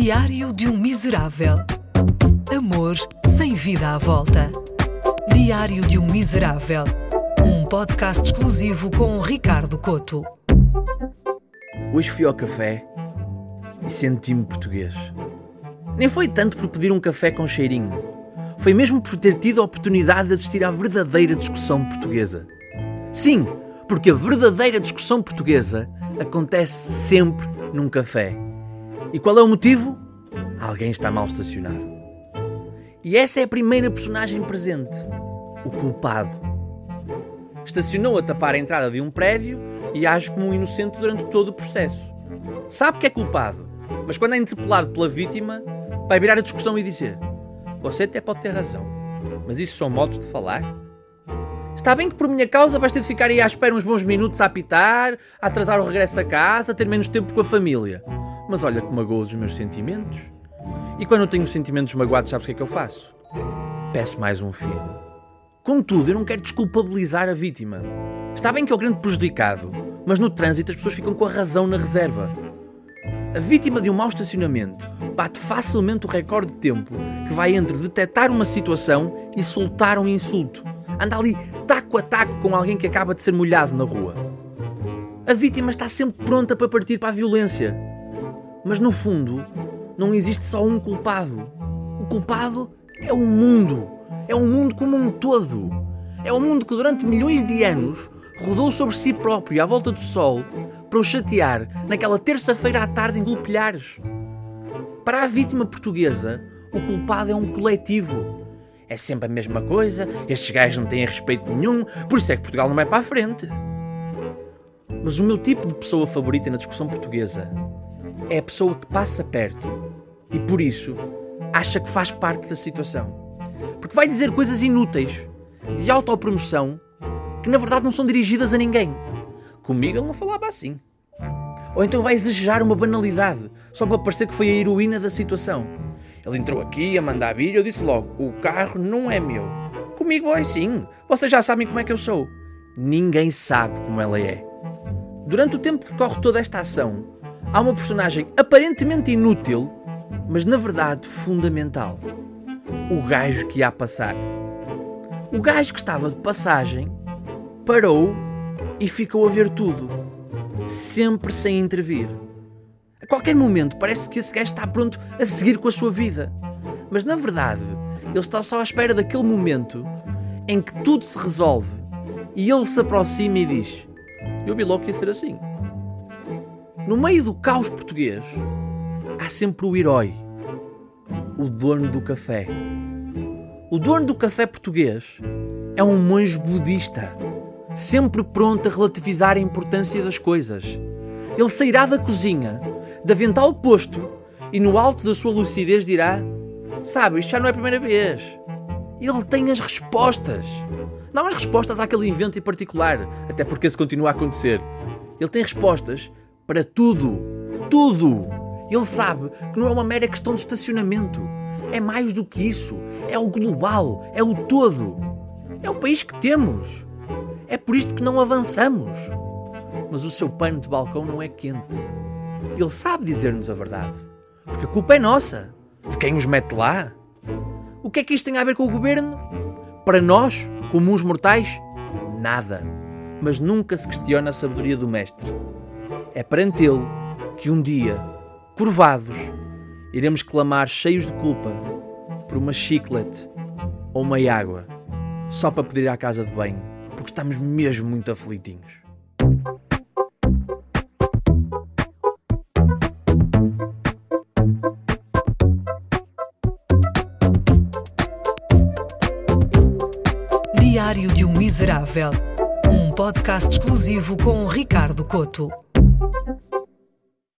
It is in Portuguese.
Diário de um Miserável. Amor sem vida à volta. Diário de um Miserável. Um podcast exclusivo com Ricardo Coto. Hoje fui ao café e senti-me português. Nem foi tanto por pedir um café com cheirinho. Foi mesmo por ter tido a oportunidade de assistir à verdadeira discussão portuguesa. Sim, porque a verdadeira discussão portuguesa acontece sempre num café. E qual é o motivo? Alguém está mal estacionado. E essa é a primeira personagem presente: o culpado. Estacionou a tapar a entrada de um prédio e age como um inocente durante todo o processo. Sabe que é culpado, mas quando é interpelado pela vítima, vai virar a discussão e dizer: Você até pode ter razão, mas isso são modos de falar? Está bem que por minha causa vais ter de ficar aí à espera uns bons minutos a apitar, a atrasar o regresso a casa, a ter menos tempo com a família. Mas olha que magoa os meus sentimentos. E quando eu tenho sentimentos magoados, sabes o que é que eu faço? Peço mais um filho. Contudo, eu não quero desculpabilizar a vítima. Está bem que é o grande prejudicado, mas no trânsito as pessoas ficam com a razão na reserva. A vítima de um mau estacionamento bate facilmente o recorde de tempo que vai entre detectar uma situação e soltar um insulto anda ali taco a taco com alguém que acaba de ser molhado na rua. A vítima está sempre pronta para partir para a violência. Mas no fundo, não existe só um culpado. O culpado é o mundo. É o mundo como um todo. É o mundo que durante milhões de anos rodou sobre si próprio à volta do sol para o chatear naquela terça-feira à tarde em Golpilhares. Para a vítima portuguesa, o culpado é um coletivo é sempre a mesma coisa, estes gajos não têm respeito nenhum, por isso é que Portugal não vai para a frente. Mas o meu tipo de pessoa favorita na discussão portuguesa é a pessoa que passa perto e por isso acha que faz parte da situação. Porque vai dizer coisas inúteis, de autopromoção, que na verdade não são dirigidas a ninguém. Comigo ele não falava assim. Ou então vai exagerar uma banalidade, só para parecer que foi a heroína da situação. Ele entrou aqui a mandar vir e eu disse logo: o carro não é meu. Comigo é sim. Vocês já sabem como é que eu sou. Ninguém sabe como ela é. Durante o tempo que decorre toda esta ação, há uma personagem aparentemente inútil, mas na verdade fundamental. O gajo que ia passar. O gajo que estava de passagem parou e ficou a ver tudo, sempre sem intervir. A qualquer momento parece que esse gajo está pronto a seguir com a sua vida. Mas na verdade, ele está só à espera daquele momento em que tudo se resolve e ele se aproxima e diz: Eu vi logo que ia ser assim. No meio do caos português, há sempre o herói, o dono do café. O dono do café português é um monge budista, sempre pronto a relativizar a importância das coisas. Ele sairá da cozinha de avental posto e no alto da sua lucidez dirá: Sabe, isto já não é a primeira vez. Ele tem as respostas. Não as respostas àquele evento em particular, até porque isso continua a acontecer. Ele tem respostas para tudo. Tudo. Ele sabe que não é uma mera questão de estacionamento. É mais do que isso. É o global. É o todo. É o país que temos. É por isto que não avançamos. Mas o seu pano de balcão não é quente. Ele sabe dizer-nos a verdade. Porque a culpa é nossa. De quem os mete lá. O que é que isto tem a ver com o governo? Para nós, comuns mortais, nada. Mas nunca se questiona a sabedoria do Mestre. É perante ele que um dia, curvados, iremos clamar cheios de culpa por uma chiclete ou uma água, só para pedir à casa de banho, porque estamos mesmo muito aflitinhos. Diário de um Miserável. Um podcast exclusivo com Ricardo Coto.